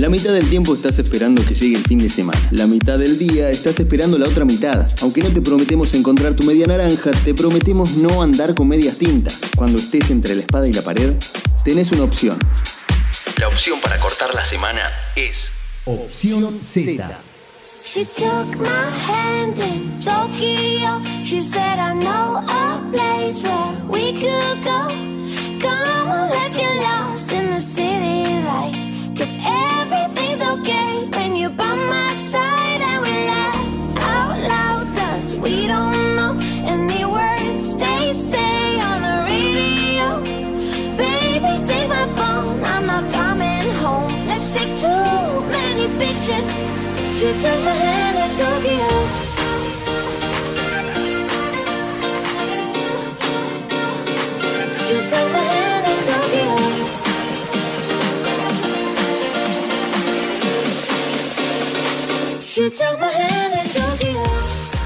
La mitad del tiempo estás esperando que llegue el fin de semana. La mitad del día estás esperando la otra mitad. Aunque no te prometemos encontrar tu media naranja, te prometemos no andar con medias tintas. Cuando estés entre la espada y la pared, tenés una opción. La opción para cortar la semana es Opción Z. She took my hand in Tokyo. She said, I know a place where we could go. Come on, let's get lost in the city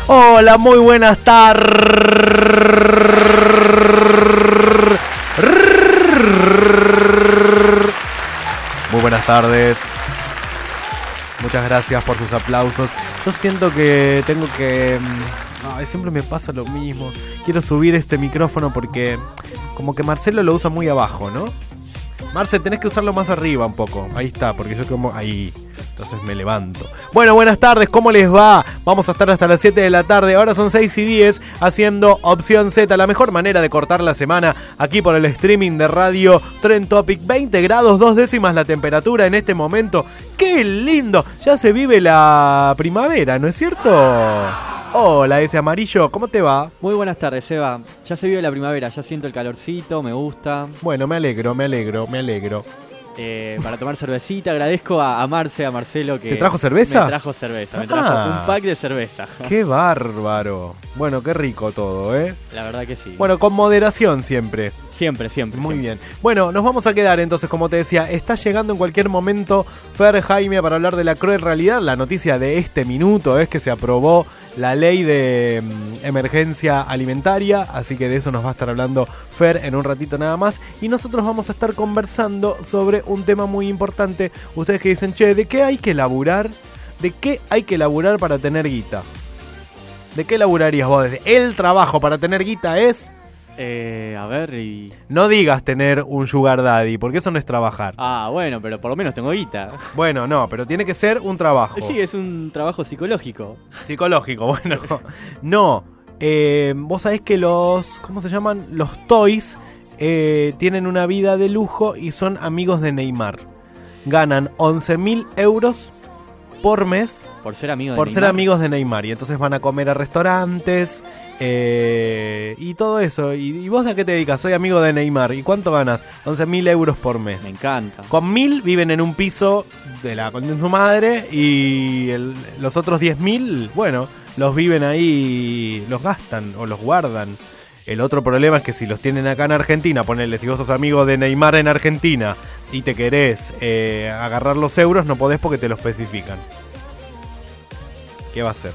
Hola, muy buenas tardes. Muy buenas tardes. Muchas gracias por sus aplausos. Yo siento que tengo que... mm, ay, siempre me pasa lo mismo. Quiero subir este micrófono porque como que Marcelo lo usa muy abajo, ¿no? Marce, tenés que usarlo más arriba un poco. Ahí está, porque yo como... Ahí. Entonces me levanto. Bueno, buenas tardes, ¿cómo les va? Vamos a estar hasta las 7 de la tarde. Ahora son 6 y 10 haciendo opción Z. La mejor manera de cortar la semana aquí por el streaming de radio Trend Topic. 20 grados, dos décimas la temperatura en este momento. ¡Qué lindo! Ya se vive la primavera, ¿no es cierto? Hola, ese amarillo, ¿cómo te va? Muy buenas tardes, Eva. Ya se vive la primavera, ya siento el calorcito, me gusta. Bueno, me alegro, me alegro, me alegro. Eh, para tomar cervecita, agradezco a, a Marce, a Marcelo que... ¿Te trajo cerveza? Me trajo cerveza, me trajo Ah. un pack de cerveza. ¡Qué bárbaro! Bueno, qué rico todo, ¿eh? La verdad que sí. Bueno, con moderación siempre. Siempre, siempre. Muy siempre. bien. Bueno, nos vamos a quedar entonces, como te decía, está llegando en cualquier momento Fer Jaime para hablar de la cruel realidad. La noticia de este minuto es que se aprobó la ley de mm, emergencia alimentaria, así que de eso nos va a estar hablando Fer en un ratito nada más. Y nosotros vamos a estar conversando sobre un tema muy importante. Ustedes que dicen, che, ¿de qué hay que laburar? ¿De qué hay que laburar para tener guita? ¿De qué laburarías vos? El trabajo para tener guita es... Eh, a ver, y... No digas tener un sugar daddy, porque eso no es trabajar. Ah, bueno, pero por lo menos tengo guita. Bueno, no, pero tiene que ser un trabajo. Sí, es un trabajo psicológico. Psicológico, bueno. No, eh, vos sabés que los, ¿cómo se llaman? Los toys eh, tienen una vida de lujo y son amigos de Neymar. Ganan 11.000 euros por mes Por ser amigo de por ser Neymar. amigos de Neymar. Y entonces van a comer a restaurantes eh, y todo eso. ¿Y, y vos de qué te dedicas? Soy amigo de Neymar. ¿Y cuánto ganas? 11.000 euros por mes. Me encanta. Con mil viven en un piso de la con su madre y el- los otros 10.000, bueno, los viven ahí, los gastan o los guardan. El otro problema es que si los tienen acá en Argentina, ponele, si vos sos amigo de Neymar en Argentina y te querés eh, agarrar los euros, no podés porque te lo especifican. ¿Qué va a ser?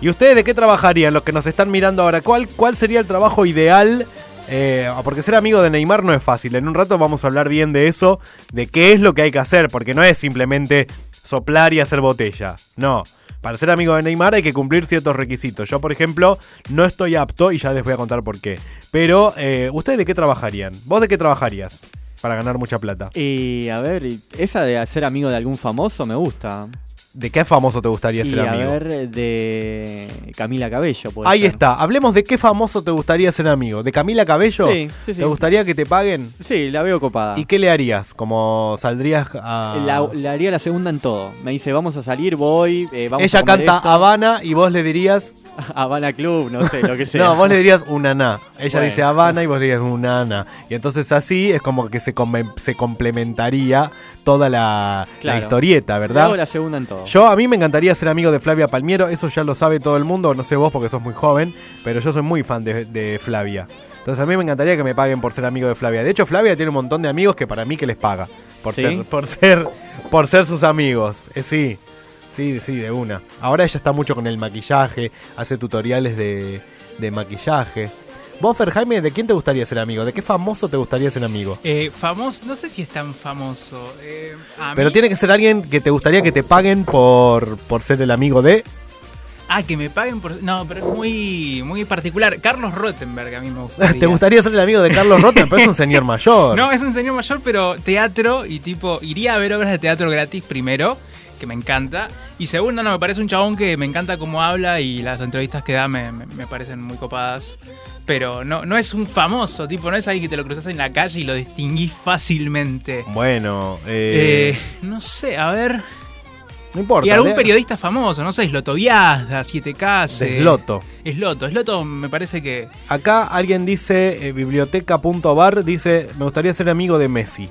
¿Y ustedes de qué trabajarían? Los que nos están mirando ahora, ¿cuál, cuál sería el trabajo ideal? Eh, porque ser amigo de Neymar no es fácil. En un rato vamos a hablar bien de eso, de qué es lo que hay que hacer, porque no es simplemente soplar y hacer botella. No. Para ser amigo de Neymar hay que cumplir ciertos requisitos. Yo, por ejemplo, no estoy apto y ya les voy a contar por qué. Pero, eh, ¿ustedes de qué trabajarían? ¿Vos de qué trabajarías? Para ganar mucha plata. Y a ver, esa de ser amigo de algún famoso me gusta. ¿De qué famoso te gustaría Y ser a amigo? ver, de Camila Cabello. puede Ahí ser. está. Hablemos de qué famoso te gustaría ser amigo. ¿De Camila Cabello? Sí, sí, sí. ¿Te gustaría que te paguen? Sí, la veo copada. ¿Y qué le harías? Como saldrías a... La, le haría la segunda en todo. Me dice, vamos a salir, voy, eh, vamos Ella canta esto. Habana y vos le dirías... Habana Club, no sé, lo que sea. No, vos le dirías una na. Ella Bueno. dice Habana y vos le dirías una na. Y entonces así es como que se, come- se complementaría toda la, historieta, ¿verdad? hago la segunda en todo. Yo, a mí me encantaría ser amigo de Flavia Palmiero, eso ya lo sabe todo el mundo, no sé vos porque sos muy joven, pero yo soy muy fan de, de Flavia. Entonces a mí me encantaría que me paguen por ser amigo de Flavia. De hecho, Flavia tiene un montón de amigos que para mí que les paga. Por ¿Sí? ser, por ser, por ser sus amigos. Eh, sí, sí, sí, de una. Ahora ella está mucho con el maquillaje, hace tutoriales de, de maquillaje. Vos, Fer Jaime, ¿de quién te gustaría ser amigo? ¿De qué famoso te gustaría ser amigo? Eh, famoso, no sé si es tan famoso. Eh, a Pero mí- tiene que ser alguien que te gustaría que te paguen por, por ser el amigo de... Ah, que me paguen por. No, pero es muy, muy particular. Carlos Rottenberg a mí me gustaría. ¿Te gustaría ser el amigo de Carlos Rotten? Pero es un señor mayor. No, es un señor mayor, pero teatro y tipo, iría a ver obras de teatro gratis primero, que me encanta. Y segundo, no, me parece un chabón que me encanta cómo habla y las entrevistas que da me, me- me parecen muy copadas. Pero no, no es un famoso, tipo, no es alguien que te lo cruzas en la calle y lo distinguís fácilmente. Bueno, eh, Eh, no sé, a ver. no importa. Y algún periodista famoso, no sé, Sloto Viazda, 7K. de Sloto. Sloto, Sloto me parece que. Acá alguien dice, eh, biblioteca.bar, dice, me gustaría ser amigo de Messi.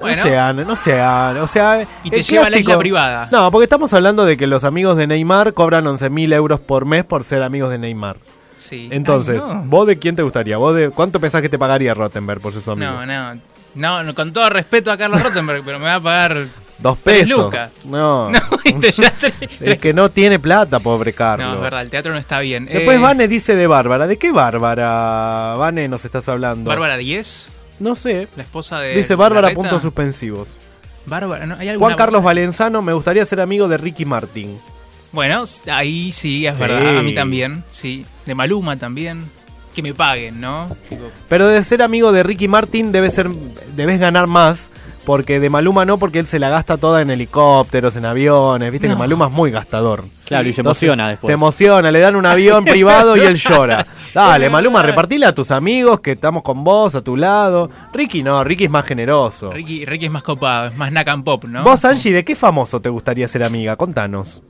Bueno. No sean, no sean, o sea... Y te lleva a la isla privada. No, porque estamos hablando de que los amigos de Neymar cobran 11.000 euros por mes por ser amigos de Neymar. Sí. Entonces, Ay, no. ¿vos de quién te gustaría? ¿Vos de cuánto pensás que te pagaría Rottenberg por ser su amigo? No, no, no, no, con todo respeto a Carlos Rottenberg, pero me va a pagar. Dos pesos. lucas. No. No, Es que no tiene plata, pobre Carlos. No, es verdad, el teatro no está bien. Después Eh, Vane dice de Bárbara. ¿De qué Bárbara, Vane, nos estás hablando? Bárbara 10, No sé. la esposa de. Dice Bárbara, Larreta. puntos suspensivos. Bárbara, ¿no? ¿Hay alguna Juan Carlos Bárbara? Valenzano, me gustaría ser amigo de Ricky Martin. Bueno, ahí sí, es Sí. verdad. A mí también, sí. De Maluma también. Que me paguen, ¿no? Pero de ser amigo de Ricky Martin debe ser, debes ganar más. Porque de Maluma no, porque él se la gasta toda en helicópteros, en aviones. Viste que. Maluma es muy gastador. Claro, y se Entonces, emociona después. Se emociona, le dan un avión privado y él llora. Dale, Maluma, verdad. repartile a tus amigos que estamos con vos, a tu lado. Ricky no, Ricky es más generoso. Ricky, Ricky es más copado, es más Nack and Pop, ¿no? Vos, Angie, ¿de qué famoso te gustaría ser amiga? Contanos.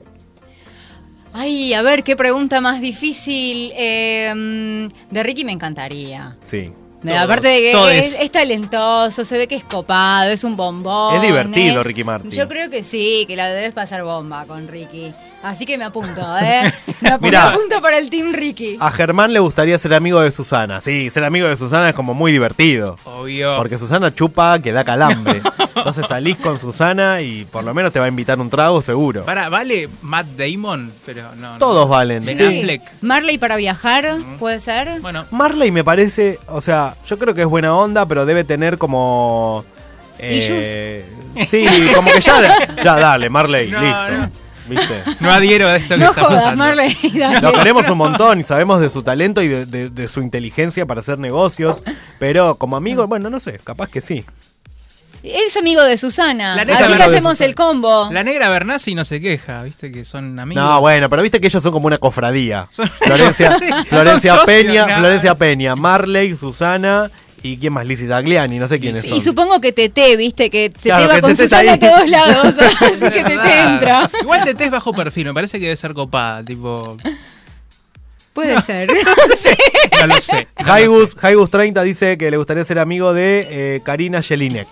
Ay, a ver, qué pregunta más difícil. Eh, mm, de Ricky me encantaría. Sí. Todos, aparte de que es, es talentoso, se ve que es copado, es un bombón. Es divertido, es- Ricky Martin. Yo creo que sí, que la debes pasar bomba con Ricky. Así que me apunto, ¿eh? Me apunto, Mirá. apunto para el Team Ricky. A Germán le gustaría ser amigo de Susana. Sí, ser amigo de Susana es como muy divertido. Obvio. Porque Susana chupa que da calambre. Entonces salís con Susana y por lo menos te va a invitar un trago seguro. Para, vale Matt Damon, pero no. no. Todos valen. Ben sí. Affleck. Marley para viajar, ¿puede ser? Bueno, Marley me parece, o sea, yo creo que es buena onda, pero debe tener como... eh, sí, como que ya, ya dale, Marley, No, listo. no. ¿Viste? no adhiero a esto que No está jodas, pasando. Marley. Lo queremos un montón y sabemos de su talento y de, de- de su inteligencia para hacer negocios, pero como amigo, bueno, no sé, capaz que sí. Es amigo de Susana. La Así que hacemos Susana. el combo. La negra Bernasi no se queja, viste que son amigos. No, bueno, pero viste que ellos son como una cofradía. Son- Florencia, Florencia Peña. Florencia Peña, Marley, Susana y quién más, Lizzie Tagliani, no sé quiénes Y son. supongo que Tete, viste, que se Claro, te va que con Tete está Susana a todos lados. así que Tete entra. Igual Tete es bajo perfil, me parece que debe ser copada, tipo. Puede ser. No lo sé. no lo sé. Jaigus, Jaigus 30 dice que le gustaría ser amigo de eh, Karina Jelinek.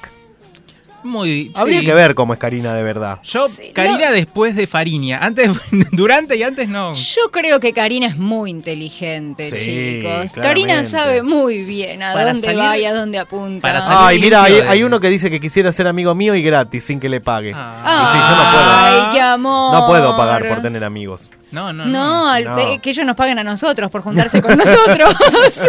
Muy. Habría sí. que ver cómo es Karina de verdad. Yo, Karina después de Fariña. Antes, durante y antes no. Yo creo que Karina es muy inteligente, Sí, chicos. claramente. Karina sabe muy bien a Para dónde salir- va y a dónde apunta. para salir- Ay, mira, hay, uno que dice que quisiera ser amigo mío y gratis, sin que le pague. Ah. Y sí, yo no puedo. Ay, qué amor. No puedo pagar por tener amigos. No, no, No, no. al- No. pe- que ellos nos paguen a nosotros por juntarse con nosotros.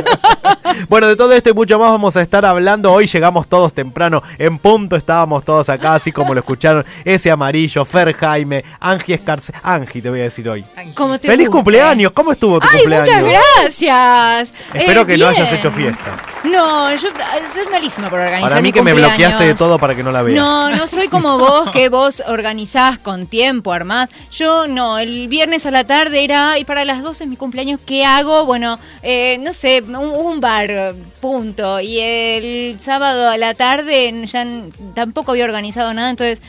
Bueno, de todo esto y mucho más vamos a estar hablando. Hoy llegamos todos temprano, en punto estábamos todos acá, así como lo escucharon. Ese amarillo, Fer Jaime, Angie Escarce. Angie, te voy a decir hoy. Como te ¡Feliz guste. cumpleaños! ¿Cómo estuvo tu Ay, cumpleaños? muchas gracias. Espero Eh, que no hayas bien. hecho fiesta. No, yo soy malísima por organizar Para mí mi que me bloqueaste de todo para que no la vea. No, no soy como vos, que vos organizás con tiempo, armás. Yo no, el viernes a la tarde era, y para las 12 es mi cumpleaños, ¿qué hago? Bueno, eh, no sé, un, un bar, punto. Y el sábado a la tarde ya tampoco había organizado nada, entonces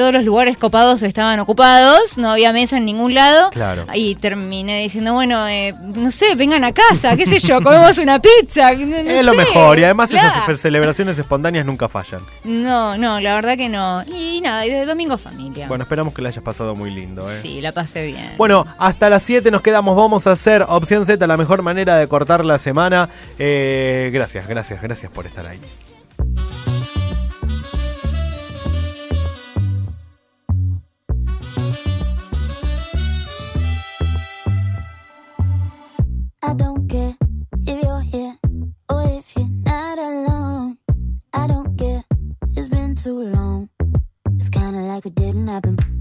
todos los lugares copados estaban ocupados, no había mesa en ningún lado. Claro. Y terminé diciendo, bueno, eh, no sé, vengan a casa, qué sé yo, comemos una pizza. no- no es lo mejor y además claro. esas celebraciones espontáneas nunca fallan. No, no, la verdad que no. Y nada, y de domingo familia. Bueno, esperamos que la hayas pasado muy lindo. ¿eh? Sí, la pasé bien. Bueno, hasta las 7 nos quedamos. Vamos a hacer opción Z, la mejor manera de cortar la semana. Eh, gracias, gracias, gracias por estar ahí. Kinda like it didn't happen.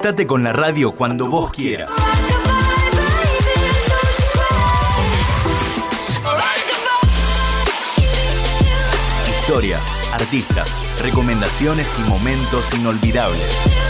Conectate con la radio cuando vos quieras. Historias, artistas, recomendaciones y momentos inolvidables.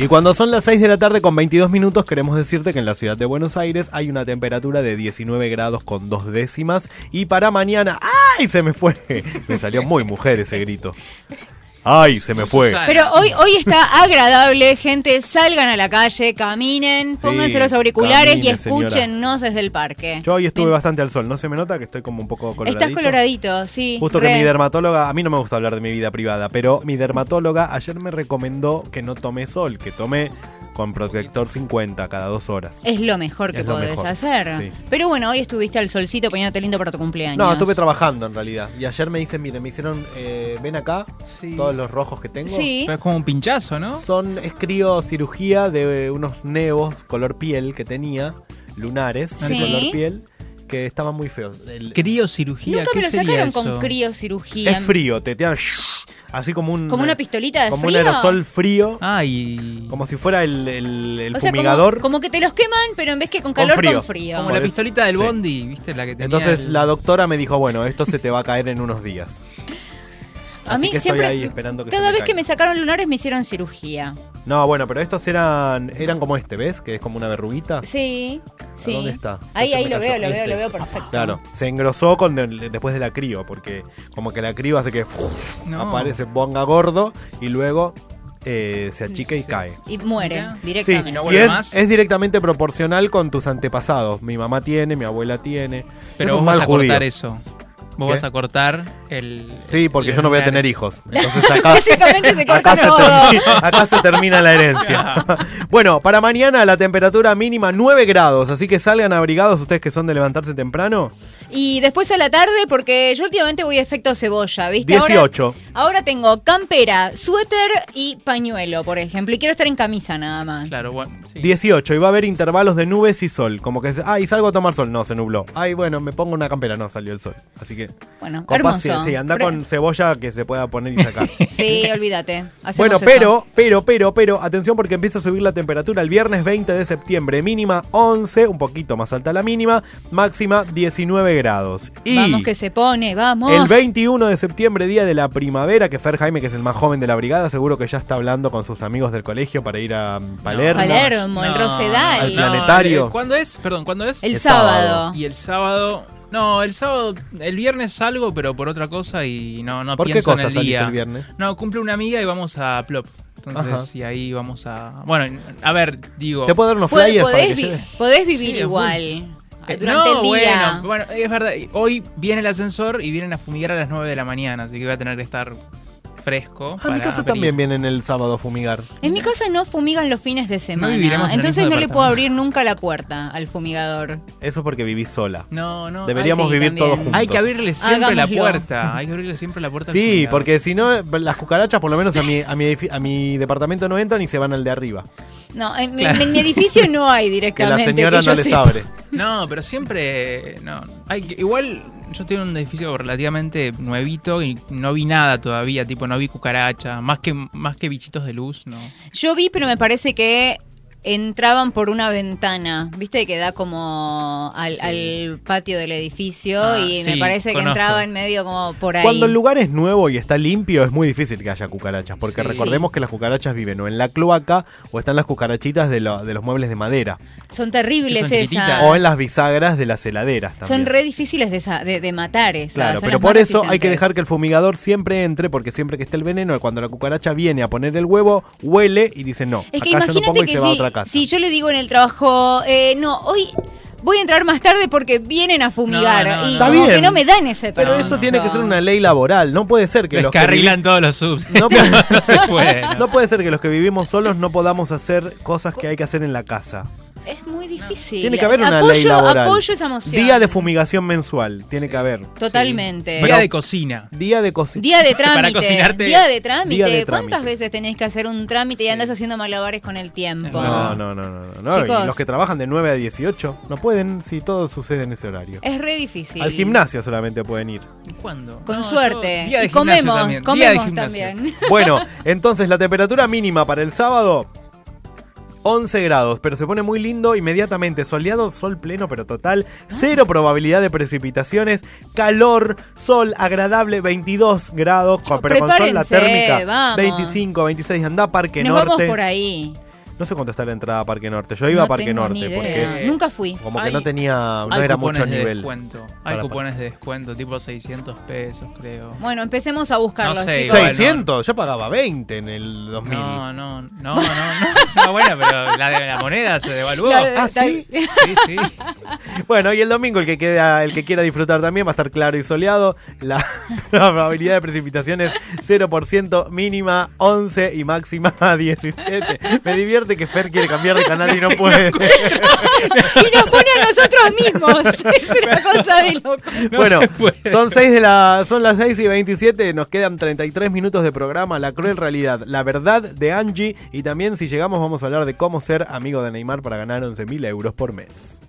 Y cuando son las 6 de la tarde con 22 minutos, queremos decirte que en la ciudad de Buenos Aires hay una temperatura de 19 grados con dos décimas. Y para mañana. ¡Ay! Se me fue. Me salió muy mujer ese grito. ¡Ay! Se me fue. Pero hoy, hoy está agradable, gente. Salgan a la calle, caminen, pónganse los auriculares camine, y escúchennos desde el parque. Yo hoy estuve bastante al sol. ¿No se me nota que estoy como un poco coloradito? Estás coloradito, sí. Justo re. que mi dermatóloga, a mí no me gusta hablar de mi vida privada, pero mi dermatóloga ayer me recomendó que no tome sol, que tome con protector 50 cada dos horas. Es lo mejor que Es podés mejor, hacer. sí. Pero bueno, hoy estuviste al solcito poniéndote lindo para tu cumpleaños. No, estuve trabajando en realidad. Y ayer me dicen, miren, me hicieron, eh, ven acá, Sí. todos los rojos que tengo. Sí. Pero es como un pinchazo, ¿no? Son, es criocirugía de eh, unos nevos color piel que tenía, lunares, de Sí. color piel, que estaban muy feos. El- Criocirugía, Nunca ¿qué me lo sería sacaron eso? con criocirugía. es frío, te tiran así como un... ¿Como una pistolita de como frío? un aerosol frío. Ah, y... Como si fuera el, el- el O sea, como, fumigador. como que te los queman, pero en vez que con calor, frío. con frío. Como Por la eso- pistolita del sí. Bondi, ¿viste? La que tenía Entonces el- la doctora me dijo, bueno, esto se te va a caer en unos días. A Así mí que estoy siempre, ahí esperando que se cada vez que me sacaron lunares me hicieron cirugía. No, bueno, pero estos eran eran como este, ¿ves? Que es como una verruguita. Sí, sí. dónde está? Ahí, se ahí lo cayó. veo, lo veo, Este. lo veo perfecto. Claro, se engrosó con el- después de la crío, porque como que la crío hace que No. aparece, ponga gordo y luego eh, se achica y cae. Y muere Mira. Sí, directamente. ¿Y no y vuelve es, más? es directamente proporcional con tus antepasados. Mi mamá tiene, mi abuela tiene. Pero Es vos vas a cortar judío. eso. Vos ¿Qué? vas a cortar el... Sí, porque yo no voy a tener hijos. Entonces acá, Básicamente se corta acá, se todo. termina, acá se termina la herencia. bueno, para mañana la temperatura mínima 9 grados, así que salgan abrigados ustedes que son de levantarse temprano. Y después a la tarde, porque yo últimamente voy a efecto cebolla, ¿viste? 18. Ahora, ahora tengo campera, suéter y pañuelo, por ejemplo. Y quiero estar en camisa nada más. Claro, bueno. sí. 18 y va a haber intervalos de nubes y sol. Como que, ay, salgo a tomar sol. No, se nubló. Ay, bueno, me pongo una campera. No, salió el sol. Así que, Bueno, hermoso. Sí, anda Pre- con cebolla que se pueda poner y sacar. Sí, olvídate. Hacemos Bueno, eso. pero, pero, pero, pero, atención porque empieza a subir la temperatura el viernes 20 de septiembre. Mínima 11, un poquito más alta la mínima, máxima 19 grados. Y Vamos que se pone, vamos. el 21 de septiembre, día de la primavera, que Fer Jaime, que es el más joven de la brigada, seguro que ya está hablando con sus amigos del colegio para ir a Palermo. Palermo, el Rosedal. Al planetario. ¿Cuándo es? Perdón, ¿cuándo es? El El sábado. sábado. Y el sábado... No, el sábado, el viernes salgo, pero por otra cosa y no, no ¿Por qué pienso en cosa el salís día. el viernes? No, cumple una amiga y vamos a Plop. Entonces, Ajá. y ahí vamos a... Bueno, a ver, digo... ¿Te puedo dar unos flyers para podés, que vi- lleves? podés vivir Sí, igual. Eh, Durante no, el día. Bueno, bueno, es verdad. Hoy viene el ascensor y vienen a fumigar a las 9 de la mañana, así que voy a tener que estar fresco. A mi para casa abrir. también vienen el sábado a fumigar. En mi casa no fumigan los fines de semana. entonces no le puedo abrir nunca la puerta al fumigador. Eso porque vivís sola. No, no. Deberíamos Ah, sí, vivir también. todos juntos. Hay que abrirle siempre la puerta. Hay que abrirle siempre la puerta. al Sí, porque si no, las cucarachas por lo menos a mi, a mi, a mi departamento no entran y se van al de arriba. No, en, mi- en mi edificio no hay Que directamente. la señora que no les sepa. abre. No, pero siempre. No. Hay que, igual yo tengo un edificio relativamente nuevito y no vi nada todavía. Tipo, no vi cucaracha. Más que, más que bichitos de luz, no. Yo vi, pero me parece que entraban por una ventana, viste que da como al, al patio del edificio Ah, y me parece que conozco. entraban medio como por ahí. Cuando el lugar es nuevo y está limpio, es muy difícil que haya cucarachas. Porque Sí. recordemos que las cucarachas viven o en la cloaca o están las cucarachitas de, lo- de los muebles de madera. Son terribles Que son esas. O en las bisagras de las heladeras también. Son re difíciles de, sa- de, de matar esas. Claro, son pero por eso hay que dejar que el fumigador siempre entre, porque siempre que esté el veneno, cuando la cucaracha viene a poner el huevo, huele y dice no. Es que acá yo no imagínate pongo y que se va a casa. si yo le digo en el trabajo, eh, no, hoy voy a entrar más tarde porque vienen a fumigar. No, no, y no. Como que no me dan ese Pero permiso. eso tiene que ser una ley laboral. No puede ser que Es los que arreglan todos los subs. No puede, No se puede, no. no puede ser que los que vivimos solos no podamos hacer cosas que hay que hacer en la casa. Es muy difícil. Tiene que haber una apoyo, ley laboral. Apoyo esa moción. Día de fumigación mensual. Tiene que haber. Totalmente. Día de cocina. Día de cocina. Día de trámite. Para cocinarte- Día de trámite. Día de ¿Cuántas trámite. veces tenés que hacer un trámite y andas haciendo malabares con el tiempo? No, no, no, no. no. Chicos. los que trabajan de 9 a 18 no pueden si todo sucede en ese horario. Es re difícil. Al gimnasio solamente pueden ir. ¿Cuándo? Con No, suerte. yo- día de y gimnasio comemos, también, día de comemos gimnasio. también. Bueno, entonces la temperatura mínima para el sábado 11 grados, pero se pone muy lindo inmediatamente. Soleado, sol pleno, pero total. Cero probabilidad de precipitaciones. Calor, sol agradable, 22 grados. pero con sol la térmica vamos. 25, 26. Anda Parque Nos Norte. vamos por ahí. No sé cuánto está la entrada a Parque Norte. Yo iba No a Parque tengo Norte ni idea. porque Nunca fui. como que Hay- no tenía, no Hay era cupones mucho de nivel. descuento. Hay Para- cupones de descuento, tipo 600 pesos, creo. Bueno, empecemos a buscarlos, No sé, chicos. igual. 600, yo pagaba 20 en el 2000. No, no, no, no, no, no, bueno, pero la, de la moneda se devaluó. La- Ah, ¿sí? Sí, sí. Bueno, y el domingo el que queda, el que quiera disfrutar también va a estar claro y soleado. La, la probabilidad de precipitaciones 0%, mínima 11 y máxima 17. Me divierte que Fer quiere cambiar de canal y no puede. y nos pone a nosotros mismos. Es una cosa de loco. bueno, son seis de la, son las 6 y 27, nos quedan 33 minutos de programa, La cruel realidad, la verdad de Angie y también si llegamos vamos a hablar de cómo ser amigo de Neymar para ganar 11 mil euros por mes.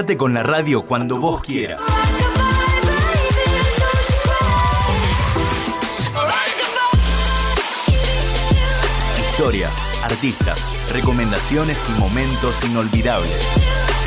Con la radio cuando vos quieras. Historias, artistas, recomendaciones y momentos inolvidables.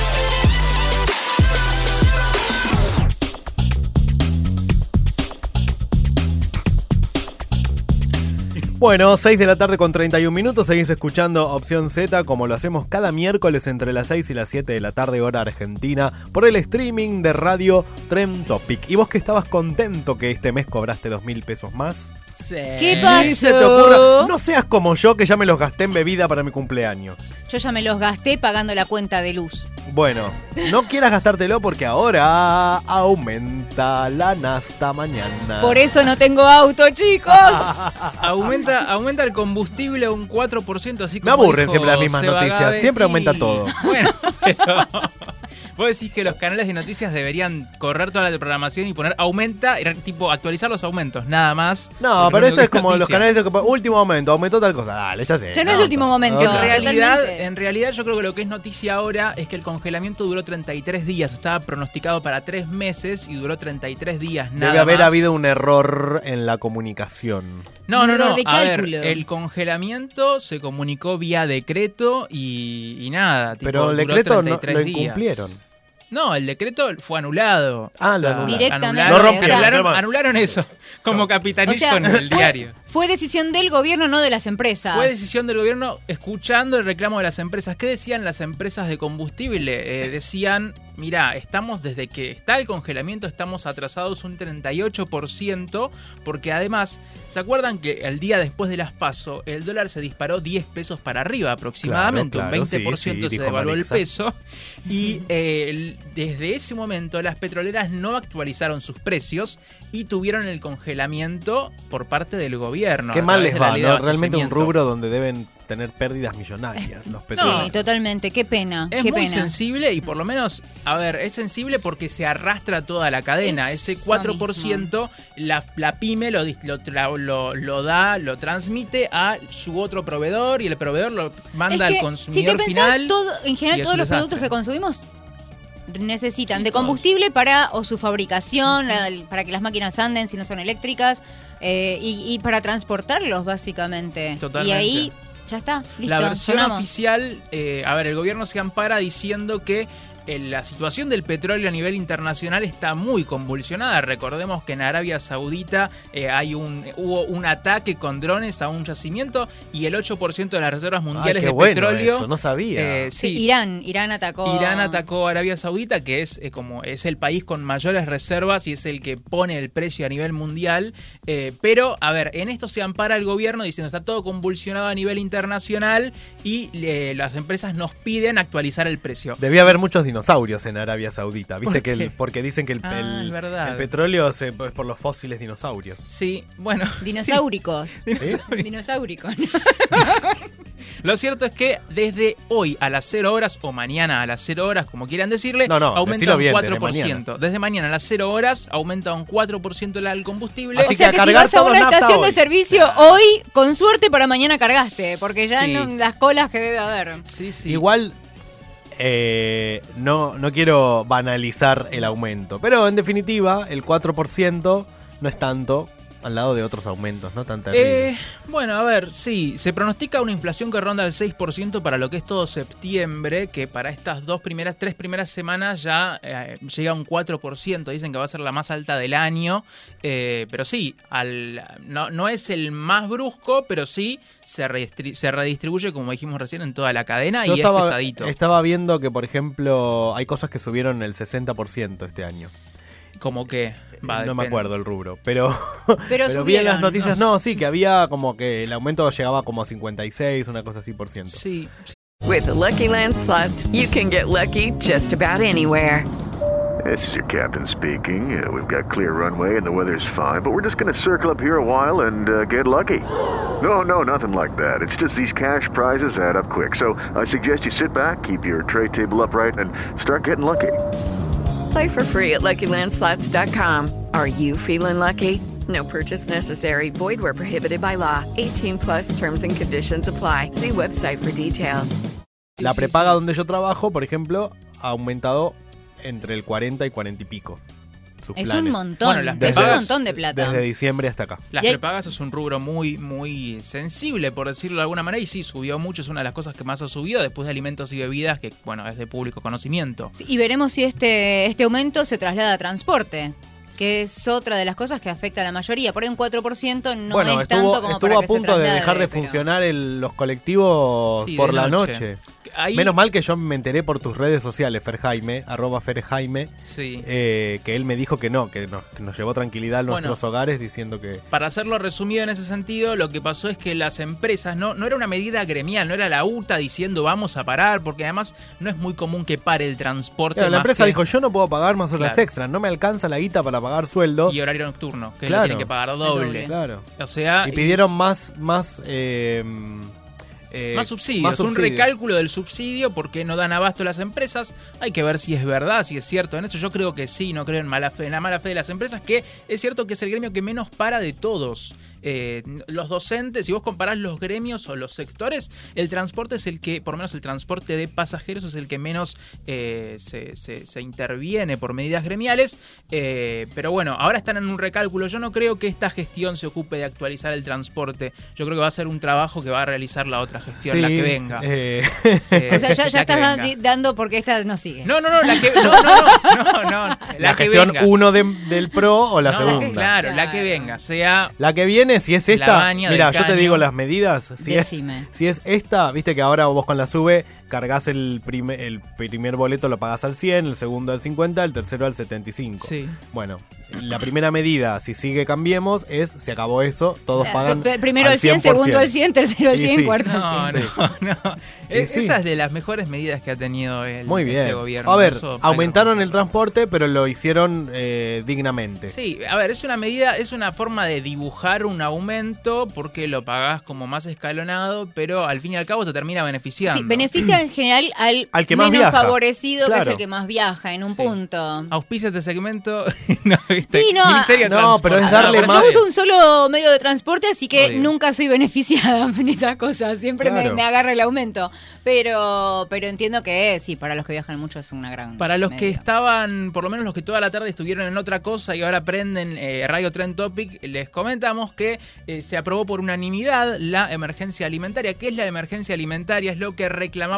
Bueno, 6 de la tarde con 31 minutos, seguís escuchando Opción Z como lo hacemos cada miércoles entre las 6 y las 7 de la tarde hora argentina por el streaming de radio Trem Topic. ¿Y vos que estabas contento que este mes cobraste dos mil pesos más? ¿Qué Ni pasó? se te ocurra- no seas como yo que ya me los gasté en bebida para mi cumpleaños. Yo ya me los gasté pagando la cuenta de luz. Bueno, no quieras gastártelo porque ahora aumenta la nasta mañana. Por eso no tengo auto, chicos. aumenta, aumenta el combustible un 4%, así Me como aburren dijo siempre las mismas Seba noticias, Gabe, siempre y- aumenta todo. Bueno, pero vos decís que los canales de noticias deberían correr toda la programación y poner aumenta, y tipo actualizar los aumentos, nada más. No, pero esto es como los canales de que último momento, aumentó tal cosa. Dale, ya sé. Ya no es el último momento. En realidad, Totalmente. en realidad yo creo que lo que es noticia ahora es que el congelamiento duró 33 días. Estaba pronosticado para 3 meses y duró 33 días. Nada Debe haber más. habido un error en la comunicación. No, no, no. A ver, el congelamiento se comunicó vía decreto y, y nada. tipo, Pero el decreto no- 33 lo días. No, el decreto fue anulado. Ah, lo anularon. Directamente, Anularon, No rompieron, anularon, eso. Como capitanís O sea, con el fue- diario. Fue decisión del gobierno, no de las empresas. Fue decisión del gobierno escuchando el reclamo de las empresas. ¿Qué decían las empresas de combustible? Eh, decían, mira, estamos desde que está el congelamiento, estamos atrasados un 38%, porque además, ¿se acuerdan que el día después de las PASO, el dólar se disparó 10 pesos para arriba aproximadamente? Claro, claro, un 20% sí, sí, se devaluó el peso. Y eh, desde ese momento las petroleras no actualizaron sus precios y tuvieron el congelamiento por parte del gobierno. Qué mal les va, ¿no? Realmente un rubro donde deben tener pérdidas millonarias los Sí, petroleros. totalmente. Qué pena. Es qué muy pena. sensible y por lo menos, a ver, es sensible porque se arrastra toda la cadena. Eso Ese 4% la, la pyme lo, lo, tra- lo- lo da, lo transmite a su otro proveedor y el proveedor lo manda Es que, al consumidor si te final. pensás, todo, en general todos los productos que consumimos necesitan de combustible para o su fabricación, la- para que las máquinas anden si no son eléctricas eh, y, y para transportarlos básicamente. Totalmente. Y ahí ya está, listo. La versión sonamos. oficial, eh, a ver, el gobierno se ampara diciendo que la situación del petróleo a nivel internacional está muy convulsionada. Recordemos que en Arabia Saudita eh, hay un hubo un ataque con drones a un yacimiento y el 8% de las reservas mundiales qué de bueno petróleo. eso, no sabía. eh, Sí, sí, Irán, Irán atacó. Irán atacó a Arabia Saudita, que es eh, como es el país con mayores reservas y es el que pone el precio a nivel mundial. Eh, pero, a ver, en esto se ampara el gobierno diciendo está todo convulsionado a nivel internacional y eh, las empresas nos piden actualizar el precio. Debía haber muchos dinosaurios en Arabia Saudita, ¿viste? ¿Por que el- porque dicen que el, Ah, el- el petróleo se- es por los fósiles dinosaurios. Sí, bueno. Dinosauricos. ¿Sí? Dinosauricos. Lo cierto es que desde hoy a las 0 horas o mañana a las 0 horas, como quieran decirle, No, no, aumenta un bien, 4%. desde mañana. Desde mañana a las 0 horas aumenta un 4% el combustible. o sea que, si vas a una estación de servicio hoy, con suerte para mañana cargaste, porque ya Sí. no, las colas que debe haber. Igual eh, no, no quiero banalizar el aumento, pero en definitiva el 4% no es tanto al lado de otros aumentos, ¿no? Tan. Eh, bueno, a ver, sí, se pronostica una inflación que ronda el 6% para lo que es todo septiembre, que para estas dos primeras, tres primeras semanas ya eh, llega a un 4%, dicen que va a ser la más alta del año, eh, pero sí, al, no, no es el más brusco, pero sí se, se redistribuye, como dijimos recién, en toda la cadena Yo y estaba, es pesadito. estaba viendo que, por ejemplo, hay cosas que subieron el 60% este año. Como que... Va, no me acuerdo el rubro, pero, Pero vi en las noticias, no, sí, que había como que el aumento llegaba como a 56, una cosa así por ciento. Sí. With the Lucky Land slots, you can get lucky just about anywhere. This is your captain speaking. Uh, we've got clear runway and the weather's fine, but we're just going to circle up here a while and uh, get lucky. No, no, nothing like that. It's just these cash prizes add up quick. So I suggest you sit back, keep your tray table upright, and start getting lucky. Play for free at LuckyLandSlots.com. Are you feeling lucky? No purchase necessary. Void where prohibited by law. 18 plus terms and conditions apply. See website for details. La prepaga donde yo trabajo, por ejemplo, ha aumentado entre el 40 y 40 y pico. Sus Es planes. un montón, Bueno, las es un montón de plata. Desde diciembre hasta acá. Las prepagas es un rubro muy, muy sensible, por decirlo de alguna manera, y sí, subió mucho, es una de las cosas que más ha subido, después de alimentos y bebidas, que, bueno, es de público conocimiento. Sí, Y veremos si este, este aumento se traslada a transporte, que es otra de las cosas que afecta a la mayoría. Por ahí un 4% no bueno, es tanto como estuvo para a que se punto de dejar de pero- funcionar el- los colectivos Sí, por la noche. noche. Ahí- Menos mal que yo me enteré por tus redes sociales, Ferjaime, arroba Ferjaime, Sí. eh, que él me dijo que no, que nos, que nos llevó tranquilidad a Bueno. nuestros hogares diciendo que... Para hacerlo resumido en ese sentido, lo que pasó es que las empresas, no, no era una medida gremial, no era la UTA diciendo vamos a parar, porque además no es muy común que pare el transporte. Claro, la empresa que- dijo, yo no puedo pagar más horas Claro. extras, no me alcanza la guita para pagar sueldo. Y horario nocturno, que Claro. lo tienen que pagar doble. Claro. O sea, Y pidieron más, más, eh, eh, Más subsidios, más un recálculo del subsidio porque no dan abasto las empresas. Hay que ver si es verdad, si es cierto. En eso yo creo que sí, no creo en mala fe, en la mala fe de las empresas, que es cierto que es el gremio que menos para de todos. Eh, los docentes, si vos comparás los gremios o los sectores, el transporte es el que, por lo menos el transporte de pasajeros es el que menos eh, se, se- se interviene por medidas gremiales. Eh, pero bueno, ahora están en un recálculo. Yo no creo que esta gestión se ocupe de actualizar el transporte. Yo creo que va a ser un trabajo que va a realizar la otra gestión, la que venga. eh. Eh, O sea, ya, ya estás venga. dando- porque esta no sigue. No, no, no, la que. No, no, no, no, no, la, La, que gestión venga. 1 del PRO o la No, segunda. Claro, la que venga, sea. La que viene, si es esta, mira, yo te digo las medidas. Si es, si es esta, viste que ahora vos con la sube cargas el, primer el primer boleto, lo pagas al 100, el segundo al 50, el tercero al 75. Sí. Bueno, la primera medida, si sigue Cambiemos, es, se acabó eso, todos pagan. primero al al 100, 100%. segundo al 100, tercero al Y 100, sí. cuarto No, al 100. no, no. Es- sí. Esa es de las mejores medidas que ha tenido el Muy este bien. gobierno. A ver, Eso aumentaron el transporte, pero lo hicieron eh, dignamente. Sí, a ver, es una medida, es una forma de dibujar un aumento porque lo pagás como más escalonado, pero al fin y al cabo te termina beneficiando. Sí, beneficia en general al, Al que más menos viaja. favorecido, que es el que más viaja en un punto. Auspicia este segmento. no, ¿viste? Sí, no, Ministerio No, pero es darle Yo más- uso un solo medio de transporte, así que Obvio. nunca soy beneficiada en esas cosas. Siempre me, Claro. me agarra el aumento. Pero, pero entiendo que sí, para los que viajan mucho es una gran. Para los que estaban, por lo menos los que toda la tarde estuvieron en otra cosa y ahora aprenden eh, Radio Trend Topic, les comentamos que eh, se aprobó por unanimidad la emergencia alimentaria. ¿Qué es la emergencia alimentaria? Es lo que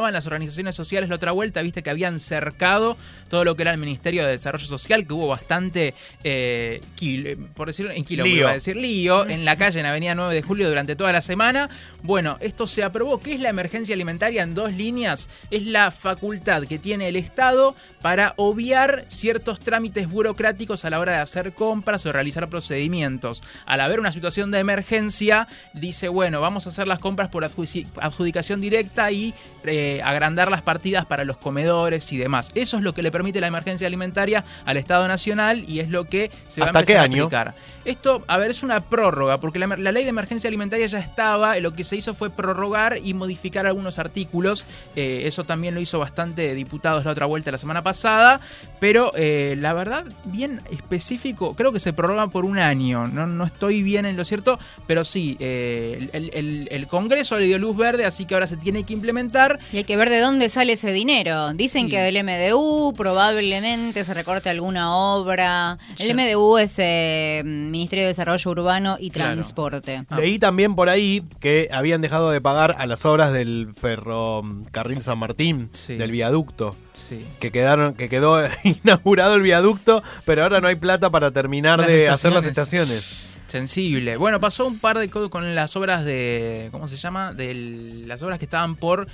reclamaban las organizaciones sociales la otra vuelta, viste que habían cercado todo lo que era el Ministerio de Desarrollo Social, que hubo bastante, eh, quil- por decirlo en Lío. iba a decir lío, en la calle en Avenida 9 de Julio durante toda la semana. Bueno, esto se aprobó. ¿Qué es la emergencia alimentaria? En dos líneas, es la facultad que tiene el Estado para obviar ciertos trámites burocráticos a la hora de hacer compras o realizar procedimientos. Al haber una situación de emergencia, dice, bueno, vamos a hacer las compras por adjudicación directa y eh, agrandar las partidas para los comedores y demás. Eso es lo que le permite la emergencia alimentaria al Estado Nacional y es lo que se va a ¿Hasta qué empezar a año? aplicar. Esto, a ver, es una prórroga, porque la, la ley de emergencia alimentaria ya estaba, lo que se hizo fue prorrogar y modificar algunos artículos. Eh, eso también lo hizo bastante diputados la otra vuelta la semana pasada, pero eh, la verdad, bien específico, creo que se prorroga por un año, no, no estoy bien en lo cierto, pero sí, eh, el, el- el Congreso le dio luz verde, así que ahora se tiene que implementar. Y hay que ver de dónde sale ese dinero. Dicen Sí. que del MDU probablemente se recorte alguna obra. El Sí. MDU es eh, Ministerio de Desarrollo Urbano y Claro. Transporte. Leí también por ahí que habían dejado de pagar a las obras del ferrocarril San Martín, Sí. del viaducto. Sí. Que quedaron, que quedó inaugurado el viaducto, pero ahora no hay plata para terminar Las de hacer las estaciones. estaciones. Sensible. Bueno, pasó un par de cosas con las obras de. ¿Cómo se llama? De las obras que estaban por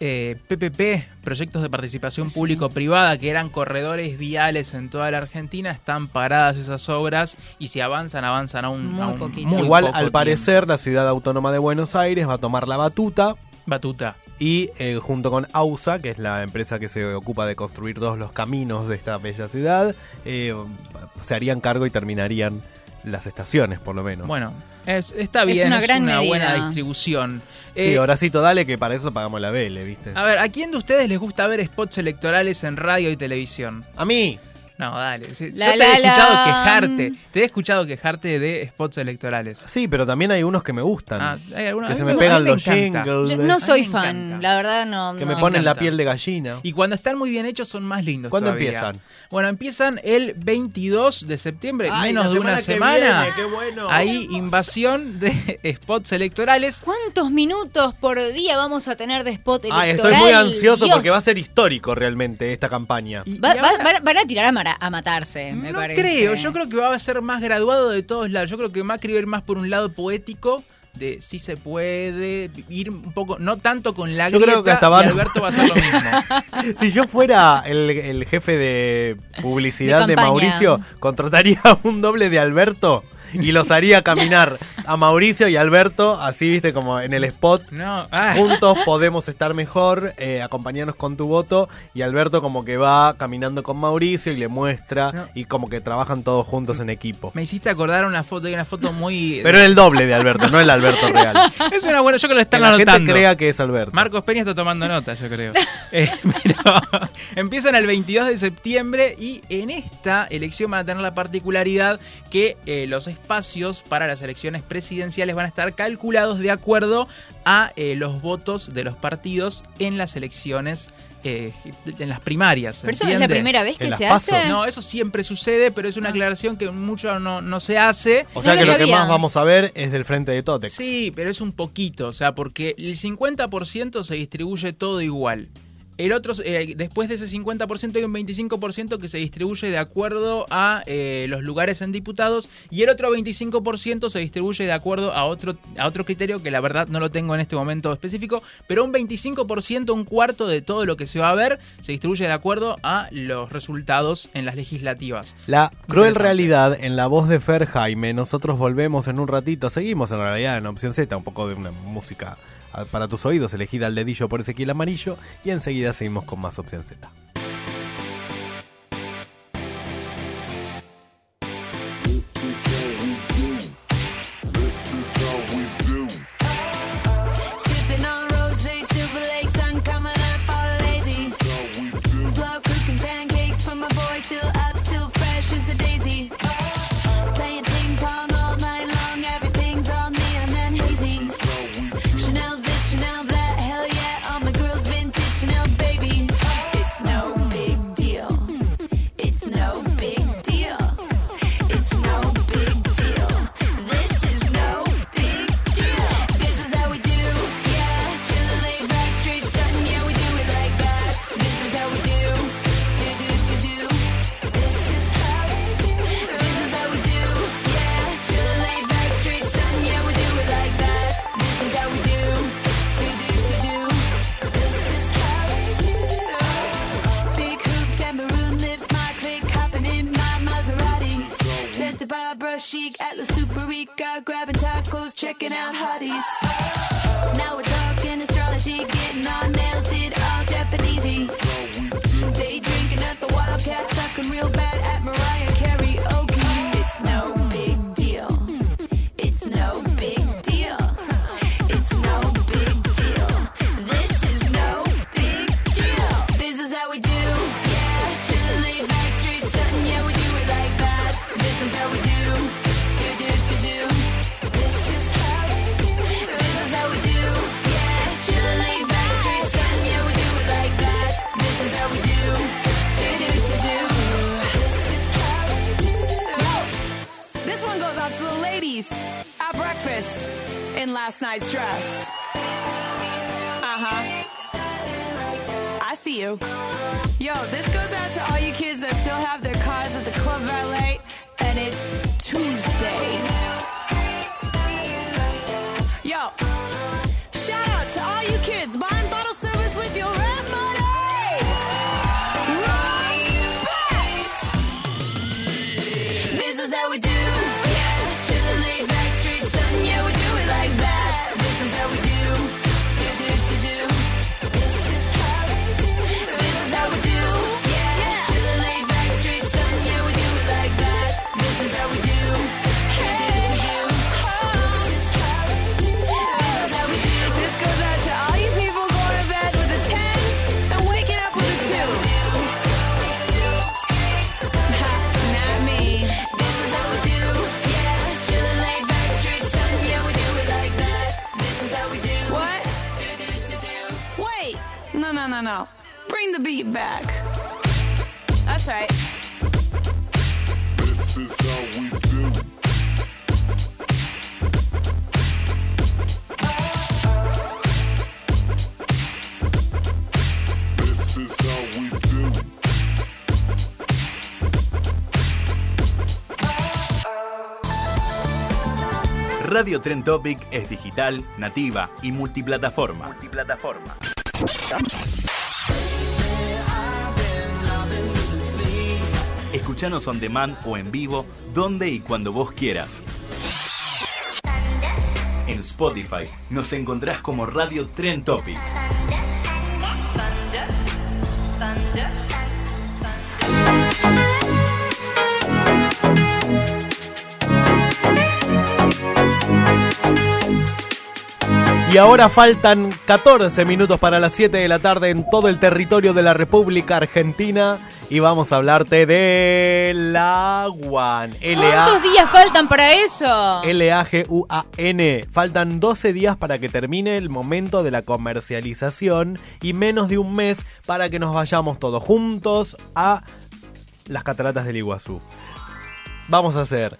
eh, PPP, proyectos de participación Sí. público-privada, que eran corredores viales en toda la Argentina. Están paradas esas obras y si avanzan, avanzan a un. Muy a un poquito. muy Igual, poco al tiempo. parecer, la ciudad autónoma de Buenos Aires va a tomar la batuta Batuta. y eh, junto con AUSA, que es la empresa que se ocupa de construir todos los caminos de esta bella ciudad, eh, se harían cargo y terminarían las estaciones, por lo menos. Bueno, es- está Es bien, es una una, gran buena distribución. sí, Eh, Horacito, dale que para eso pagamos la vele, ¿viste? a ver, ¿a quién de ustedes les gusta ver spots electorales en radio y televisión? A mí, No, dale. sí, La, Yo te la, he escuchado la. quejarte. Te he escuchado quejarte de spots electorales. Sí, pero también hay unos que me gustan. Ah, hay algunos- que se me pegan me los encanta. jingles. Yo no soy fan, encanta. la verdad no. que no. me ponen la piel de gallina. Y cuando están muy bien hechos son más lindos ¿Cuándo todavía. empiezan? Bueno, empiezan el 22 de septiembre, Ay, menos de una semana que semana. viene, qué bueno. Hay invasión de spots electorales. ¿Cuántos minutos por día vamos a tener de spot Ay, electoral? estoy muy ansioso Dios. porque va a ser histórico realmente esta campaña. Va- va- van, van a tirar a, mara- a matarse, me No parece. creo, yo creo que va a ser más graduado de todos lados. Yo creo que Macri va a ir más por un lado poético de si se puede ir un poco, no tanto con la Yo creo que grieta, hasta y van- Alberto va a hacer lo mismo. Si yo fuera el, el jefe de publicidad De. Mauricio, contrataría un doble de Alberto y los haría caminar a Mauricio y Alberto, así viste, como en el spot. No, ah. Juntos podemos estar mejor, eh, acompañarnos con tu voto. Y Alberto como que va caminando con Mauricio y le muestra No. y como que trabajan todos juntos en equipo. Me hiciste acordar una foto, hay una foto muy... Pero el doble de Alberto, no el Alberto real. es una buena, yo creo que lo Que están la anotando. gente crea que es Alberto. Marcos Peña está tomando nota, yo creo. Eh, pero empiezan el 22 de septiembre y en esta elección van a tener la particularidad que eh, los espacios para las elecciones presidenciales van a estar calculados de acuerdo a eh, los votos de los partidos en las elecciones. eh, en las primarias. Pero eso es la primera vez que se PASO. hace. No, eso siempre sucede, pero es una aclaración que mucho no, no se hace. O sea lo que lo que sabía. más vamos a ver es del frente de Totex. Sí, pero es un poquito, o sea, porque el 50% se distribuye todo igual. El otro, eh, después de ese 50% hay un 25% que se distribuye de acuerdo a eh, los lugares en diputados y el otro 25% se distribuye de acuerdo a otro, a otro criterio que la verdad no lo tengo en este momento específico, pero un 25%, un cuarto de todo lo que se va a ver se distribuye de acuerdo a los resultados en las legislativas. La cruel realidad en la voz de Fer Jaime. Nosotros volvemos en un ratito. Seguimos en realidad en opción Z, un poco de una música para tus oídos, elegida al dedillo por Ezequiel Amarillo. Y enseguida seguimos con más opción Z. Radio Trend Topic es digital, nativa y multiplataforma. Multiplataforma. Escuchanos on demand o en vivo, donde y cuando vos quieras. En Spotify nos encontrás como Radio Trend Topic. Y ahora faltan 14 minutos para las 7 de la tarde en todo el territorio de la República Argentina y vamos a hablarte de la WAN. ¿Cuántos días faltan para eso? L-A-G-U-A-N. Faltan 12 días para que termine el momento de la comercialización y menos de un mes para que nos vayamos todos juntos a las cataratas del Iguazú. Vamos a hacer